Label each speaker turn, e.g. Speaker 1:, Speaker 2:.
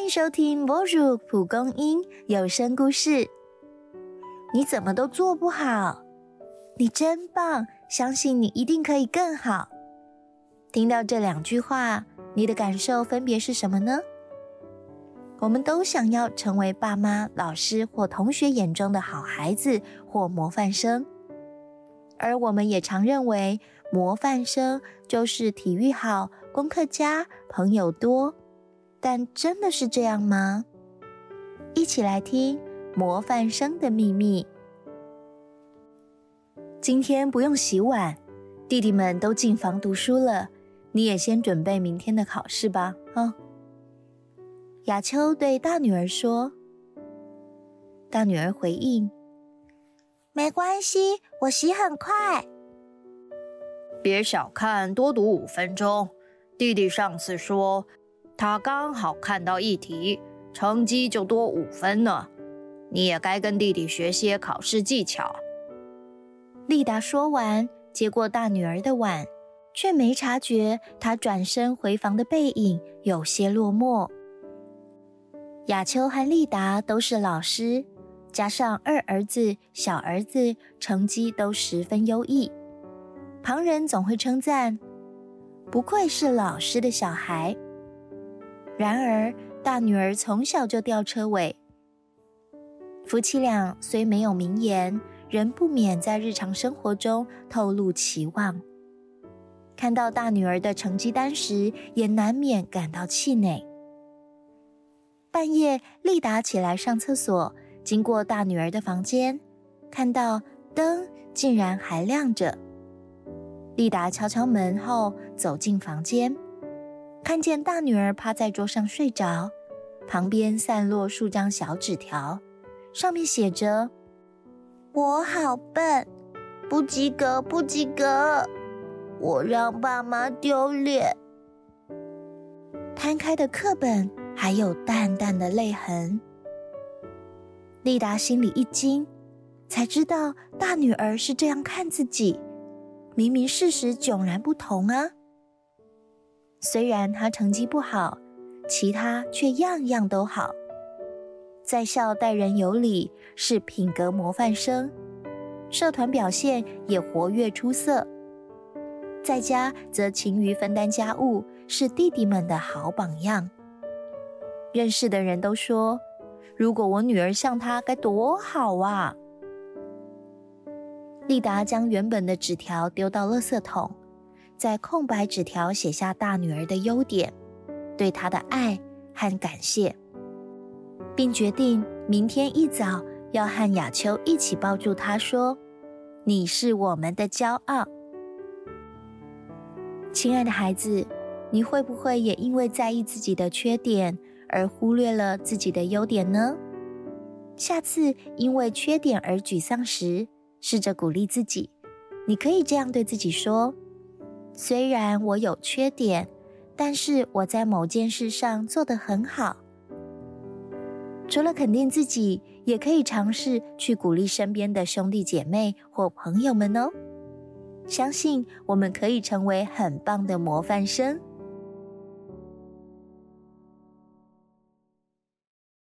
Speaker 1: 欢迎收听《博主蒲公英有声故事》。你怎么都做不好？你真棒！相信你一定可以更好。听到这两句话，你的感受分别是什么呢？我们都想要成为爸妈、老师或同学眼中的好孩子或模范生，而我们也常认为模范生就是体育好、功课佳、朋友多。但真的是这样吗？一起来听模范生的秘密。今天不用洗碗，弟弟们都进房读书了，你也先准备明天的考试吧。啊！雅秋对大女儿说。大女儿回应：“
Speaker 2: 没关系，我洗很快。”
Speaker 3: 别小看多读五分钟，弟弟上次说。他刚好看到一题，成绩就多五分呢。你也该跟弟弟学些考试技巧。
Speaker 1: 丽达说完，接过大女儿的碗，却没察觉她转身回房的背影有些落寞。雅秋和丽达都是老师，加上二儿子、小儿子成绩都十分优异，旁人总会称赞：不愧是老师的小孩。然而，大女儿从小就吊车尾。夫妻俩虽没有明言，仍不免在日常生活中透露期望。看到大女儿的成绩单时，也难免感到气馁。半夜，丽达起来上厕所，经过大女儿的房间，看到灯竟然还亮着。丽达敲敲门后，走进房间。看见大女儿趴在桌上睡着，旁边散落数张小纸条，上面写着：“
Speaker 2: 我好笨，不及格，不及格，我让爸妈丢脸。”
Speaker 1: 摊开的课本还有淡淡的泪痕。丽达心里一惊，才知道大女儿是这样看自己，明明事实迥然不同啊。虽然他成绩不好，其他却样样都好。在校待人有礼，是品格模范生；社团表现也活跃出色。在家则勤于分担家务，是弟弟们的好榜样。认识的人都说：“如果我女儿像她，该多好啊！”丽达将原本的纸条丢到垃圾桶。在空白纸条写下大女儿的优点，对她的爱和感谢，并决定明天一早要和雅秋一起抱住她，说：“你是我们的骄傲，亲爱的孩子。”你会不会也因为在意自己的缺点而忽略了自己的优点呢？下次因为缺点而沮丧时，试着鼓励自己。你可以这样对自己说。虽然我有缺点，但是我在某件事上做得很好。除了肯定自己，也可以尝试去鼓励身边的兄弟姐妹或朋友们哦。相信我们可以成为很棒的模范生。